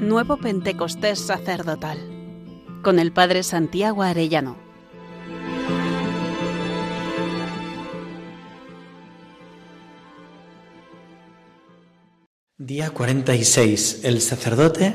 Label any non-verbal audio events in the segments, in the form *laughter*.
Nuevo Pentecostés Sacerdotal con el Padre Santiago Arellano. Día 46. El sacerdote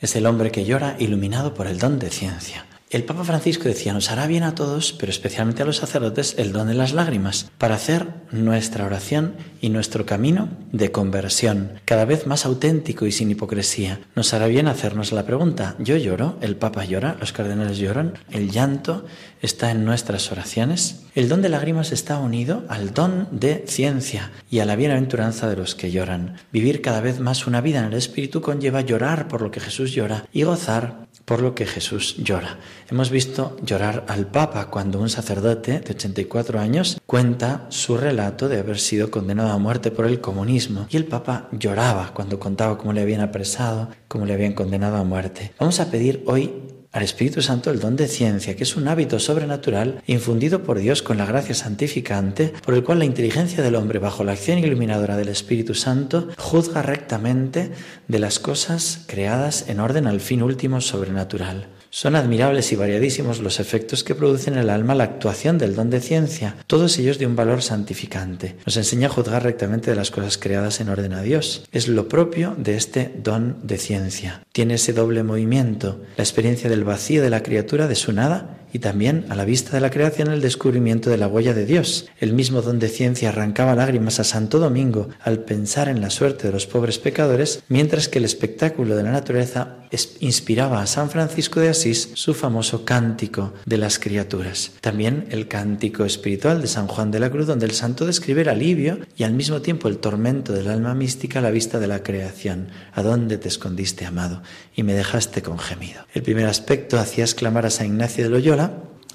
es el hombre que llora iluminado por el don de ciencia. El Papa Francisco decía, nos hará bien a todos, pero especialmente a los sacerdotes, el don de las lágrimas, para hacer nuestra oración y nuestro camino de conversión cada vez más auténtico y sin hipocresía. Nos hará bien hacernos la pregunta, yo lloro, el Papa llora, los cardenales lloran, el llanto está en nuestras oraciones. El don de lágrimas está unido al don de ciencia y a la bienaventuranza de los que lloran. Vivir cada vez más una vida en el Espíritu conlleva llorar por lo que Jesús llora y gozar por lo que Jesús llora. Hemos visto llorar al Papa cuando un sacerdote de 84 años cuenta su relato de haber sido condenado a muerte por el comunismo y el Papa lloraba cuando contaba cómo le habían apresado, cómo le habían condenado a muerte. Vamos a pedir hoy al Espíritu Santo el don de ciencia, que es un hábito sobrenatural infundido por Dios con la gracia santificante, por el cual la inteligencia del hombre, bajo la acción iluminadora del Espíritu Santo, juzga rectamente de las cosas creadas en orden al fin último sobrenatural. Son admirables y variadísimos los efectos que producen en el alma la actuación del don de ciencia, todos ellos de un valor santificante. Nos enseña a juzgar rectamente de las cosas creadas en orden a Dios. Es lo propio de este don de ciencia. Tiene ese doble movimiento, la experiencia del vacío de la criatura de su nada y también a la vista de la creación el descubrimiento de la huella de Dios. El mismo don de ciencia arrancaba lágrimas a Santo Domingo al pensar en la suerte de los pobres pecadores, mientras que el espectáculo de la naturaleza inspiraba a San Francisco de Asís su famoso cántico de las criaturas. También el cántico espiritual de San Juan de la Cruz, donde el santo describe el alivio y al mismo tiempo el tormento del alma mística a la vista de la creación. ¿A dónde te escondiste, amado? Y me dejaste con gemido. El primer aspecto hacía exclamar a San Ignacio de Loyola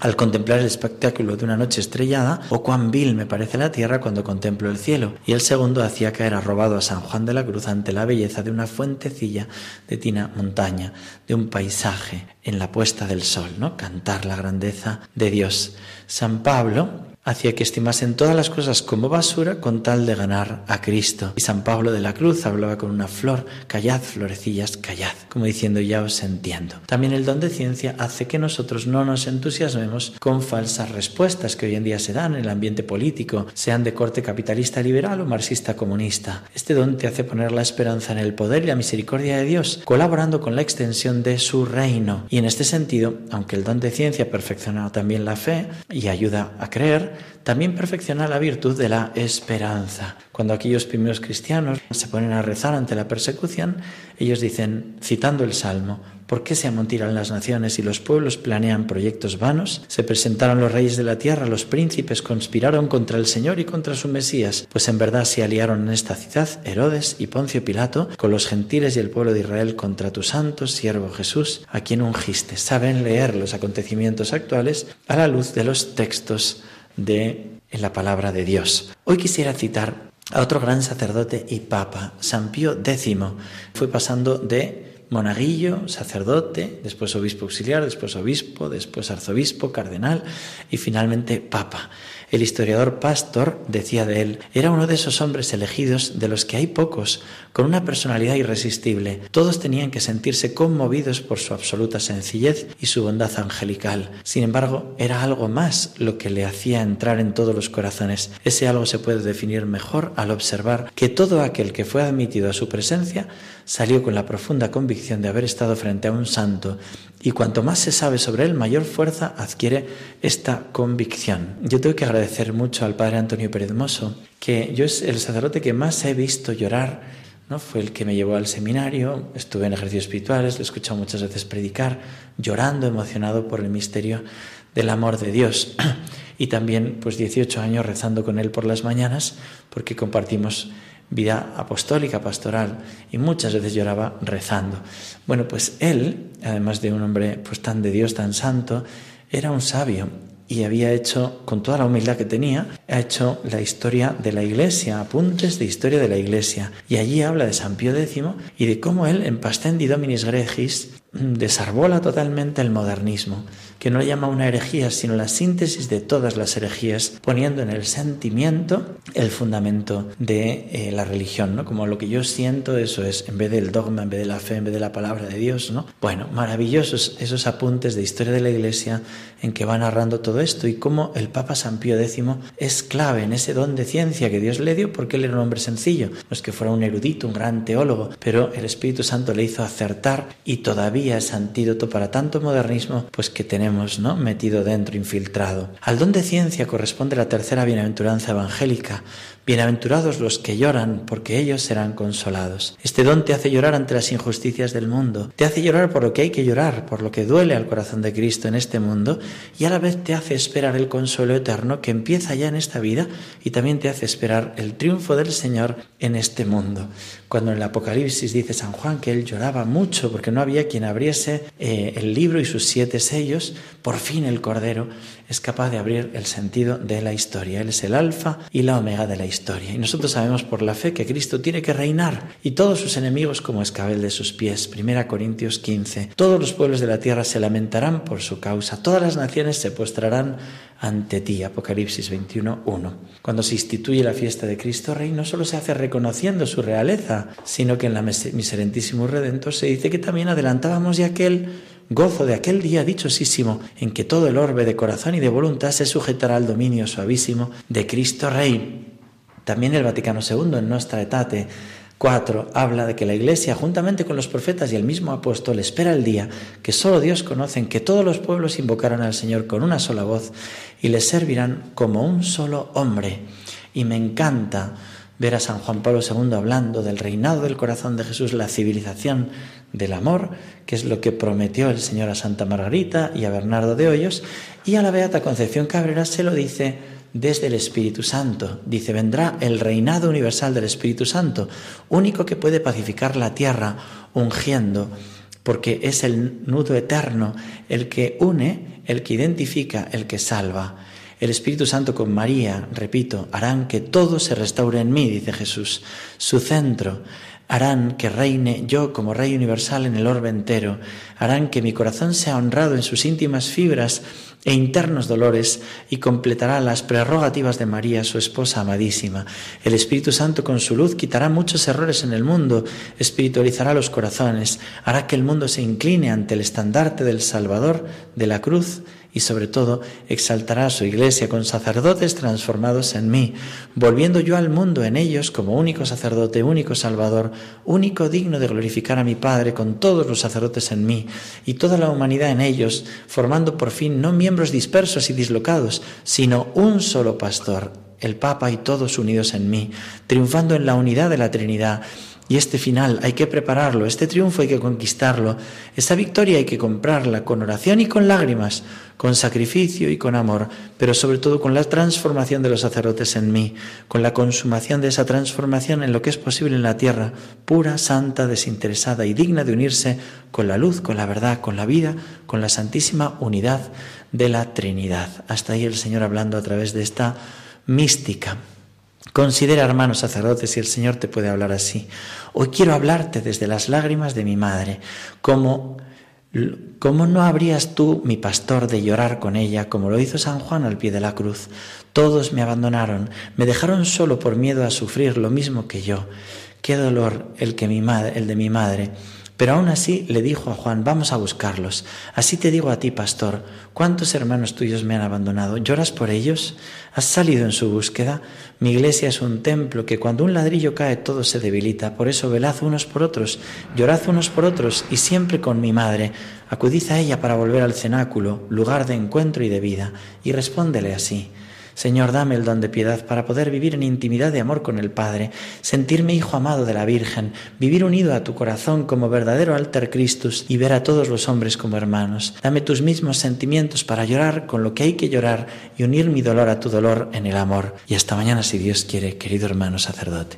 al contemplar el espectáculo de una noche estrellada, o cuán vil me parece la tierra cuando contemplo el cielo, y el segundo hacía caer arrobado a San Juan de la Cruz ante la belleza de una fuentecilla de tina montaña, de un paisaje en la puesta del sol, ¿no? Cantar la grandeza de Dios. San Pablo hacía que estimasen todas las cosas como basura con tal de ganar a Cristo. Y San Pablo de la Cruz hablaba con una flor, callad, florecillas, callad, como diciendo ya os entiendo. También el don de ciencia hace que nosotros no nos entusiasmemos con falsas respuestas que hoy en día se dan en el ambiente político, sean de corte capitalista liberal o marxista comunista. Este don te hace poner la esperanza en el poder y la misericordia de Dios, colaborando con la extensión de su reino. Y en este sentido, aunque el don de ciencia perfecciona también la fe y ayuda a creer, también perfecciona la virtud de la esperanza. Cuando aquellos primeros cristianos se ponen a rezar ante la persecución, ellos dicen, citando el Salmo, ¿por qué se amontiran las naciones y los pueblos planean proyectos vanos? Se presentaron los reyes de la tierra, los príncipes conspiraron contra el Señor y contra su Mesías, pues en verdad se aliaron en esta ciudad Herodes y Poncio Pilato con los gentiles y el pueblo de Israel contra tu santo siervo Jesús, a quien ungiste. Saben leer los acontecimientos actuales a la luz de los textos de la palabra de Dios. Hoy quisiera citar a otro gran sacerdote y papa, San Pío X. Fue pasando de monaguillo, sacerdote, después obispo auxiliar, después obispo, después arzobispo, cardenal y finalmente papa. El historiador Pastor decía de él, era uno de esos hombres elegidos de los que hay pocos, con una personalidad irresistible. Todos tenían que sentirse conmovidos por su absoluta sencillez y su bondad angelical. Sin embargo, era algo más lo que le hacía entrar en todos los corazones. Ese algo se puede definir mejor al observar que todo aquel que fue admitido a su presencia salió con la profunda convicción de haber estado frente a un santo y cuanto más se sabe sobre él, mayor fuerza adquiere esta convicción. Yo tengo que agradecer mucho al padre Antonio Pérez que yo es el sacerdote que más he visto llorar, ¿no? Fue el que me llevó al seminario, estuve en ejercicios espirituales, lo he escuchado muchas veces predicar, llorando, emocionado por el misterio del amor de Dios. *clears throat* Y también, pues 18 años rezando con él por las mañanas, porque compartimos vida apostólica, pastoral, y muchas veces lloraba rezando. Bueno, pues él, además de un hombre pues tan de Dios, tan santo, era un sabio y había hecho, con toda la humildad que tenía, ha hecho la historia de la Iglesia, apuntes de historia de la Iglesia. Y allí habla de San Pío X y de cómo él, en Pastendi Dominis Gregis, desarbola totalmente el modernismo, que no llama una herejía, sino la síntesis de todas las herejías, poniendo en el sentimiento el fundamento de eh, la religión, ¿no? Como lo que yo siento, eso es, en vez del dogma, en vez de la fe, en vez de la palabra de Dios, ¿no? Bueno, maravillosos esos apuntes de historia de la Iglesia en que va narrando todo esto y cómo el Papa San Pío X es clave en ese don de ciencia que Dios le dio porque él era un hombre sencillo, no es que fuera un erudito, un gran teólogo, pero el Espíritu Santo le hizo acertar y todavía es antídoto para tanto modernismo pues que tenemos ¿no? metido dentro, infiltrado. Al don de ciencia corresponde la tercera bienaventuranza evangélica, Bienaventurados los que lloran, porque ellos serán consolados. Este don te hace llorar ante las injusticias del mundo, te hace llorar por lo que hay que llorar, por lo que duele al corazón de Cristo en este mundo, y a la vez te hace esperar el consuelo eterno que empieza ya en esta vida y también te hace esperar el triunfo del Señor en este mundo. Cuando en el Apocalipsis dice San Juan que él lloraba mucho porque no había quien abriese eh, el libro y sus siete sellos, por fin el Cordero es capaz de abrir el sentido de la historia. Él es el alfa y la omega de la historia. Y nosotros sabemos por la fe que Cristo tiene que reinar y todos sus enemigos como escabel de sus pies. Primera Corintios 15. Todos los pueblos de la tierra se lamentarán por su causa. Todas las naciones se postrarán ante ti. Apocalipsis 21, 1. Cuando se instituye la fiesta de Cristo Rey, no solo se hace reconociendo su realeza, sino que en la Miserentísimo Redentor se dice que también adelantábamos ya aquel gozo de aquel día dichosísimo en que todo el orbe de corazón y de voluntad se sujetará al dominio suavísimo de Cristo Rey. También el Vaticano II en Nostra Etate 4 habla de que la Iglesia, juntamente con los profetas y el mismo apóstol, espera el día que solo Dios conoce, en que todos los pueblos invocarán al Señor con una sola voz y le servirán como un solo hombre. Y me encanta ver a San Juan Pablo II hablando del reinado del corazón de Jesús, la civilización del amor, que es lo que prometió el Señor a Santa Margarita y a Bernardo de Hoyos, y a la Beata Concepción Cabrera se lo dice desde el Espíritu Santo. Dice, vendrá el reinado universal del Espíritu Santo, único que puede pacificar la tierra, ungiendo, porque es el nudo eterno, el que une, el que identifica, el que salva. El Espíritu Santo con María, repito, harán que todo se restaure en mí, dice Jesús. Su centro, harán que reine yo como Rey universal en el orbe entero, harán que mi corazón sea honrado en sus íntimas fibras e internos dolores y completará las prerrogativas de María, su esposa amadísima. El Espíritu Santo con su luz quitará muchos errores en el mundo, espiritualizará los corazones, hará que el mundo se incline ante el estandarte del Salvador de la cruz y sobre todo exaltará a su iglesia con sacerdotes transformados en mí, volviendo yo al mundo en ellos como único sacerdote, único salvador, único digno de glorificar a mi Padre con todos los sacerdotes en mí y toda la humanidad en ellos, formando por fin no miembros dispersos y dislocados, sino un solo pastor, el Papa y todos unidos en mí, triunfando en la unidad de la Trinidad y este final hay que prepararlo, este triunfo hay que conquistarlo, esta victoria hay que comprarla con oración y con lágrimas, con sacrificio y con amor, pero sobre todo con la transformación de los sacerdotes en mí, con la consumación de esa transformación en lo que es posible en la tierra, pura, santa, desinteresada y digna de unirse con la luz, con la verdad, con la vida, con la santísima unidad de la Trinidad. Hasta ahí el Señor hablando a través de esta mística. Considera, hermanos sacerdotes, si el Señor te puede hablar así. Hoy quiero hablarte desde las lágrimas de mi madre, como ¿Cómo no habrías tú, mi pastor, de llorar con ella, como lo hizo San Juan al pie de la cruz? Todos me abandonaron, me dejaron solo por miedo a sufrir lo mismo que yo. Qué dolor el, que mi madre, el de mi madre. Pero aún así le dijo a Juan, vamos a buscarlos. Así te digo a ti, pastor, ¿cuántos hermanos tuyos me han abandonado? ¿Lloras por ellos? ¿Has salido en su búsqueda? Mi iglesia es un templo que cuando un ladrillo cae todo se debilita. Por eso velad unos por otros, llorad unos por otros y siempre con mi madre. Acudid a ella para volver al cenáculo, lugar de encuentro y de vida, y respóndele así. Señor, dame el don de piedad para poder vivir en intimidad de amor con el Padre, sentirme hijo amado de la Virgen, vivir unido a tu corazón como verdadero alter Christus y ver a todos los hombres como hermanos. Dame tus mismos sentimientos para llorar con lo que hay que llorar y unir mi dolor a tu dolor en el amor. Y hasta mañana, si Dios quiere, querido hermano sacerdote.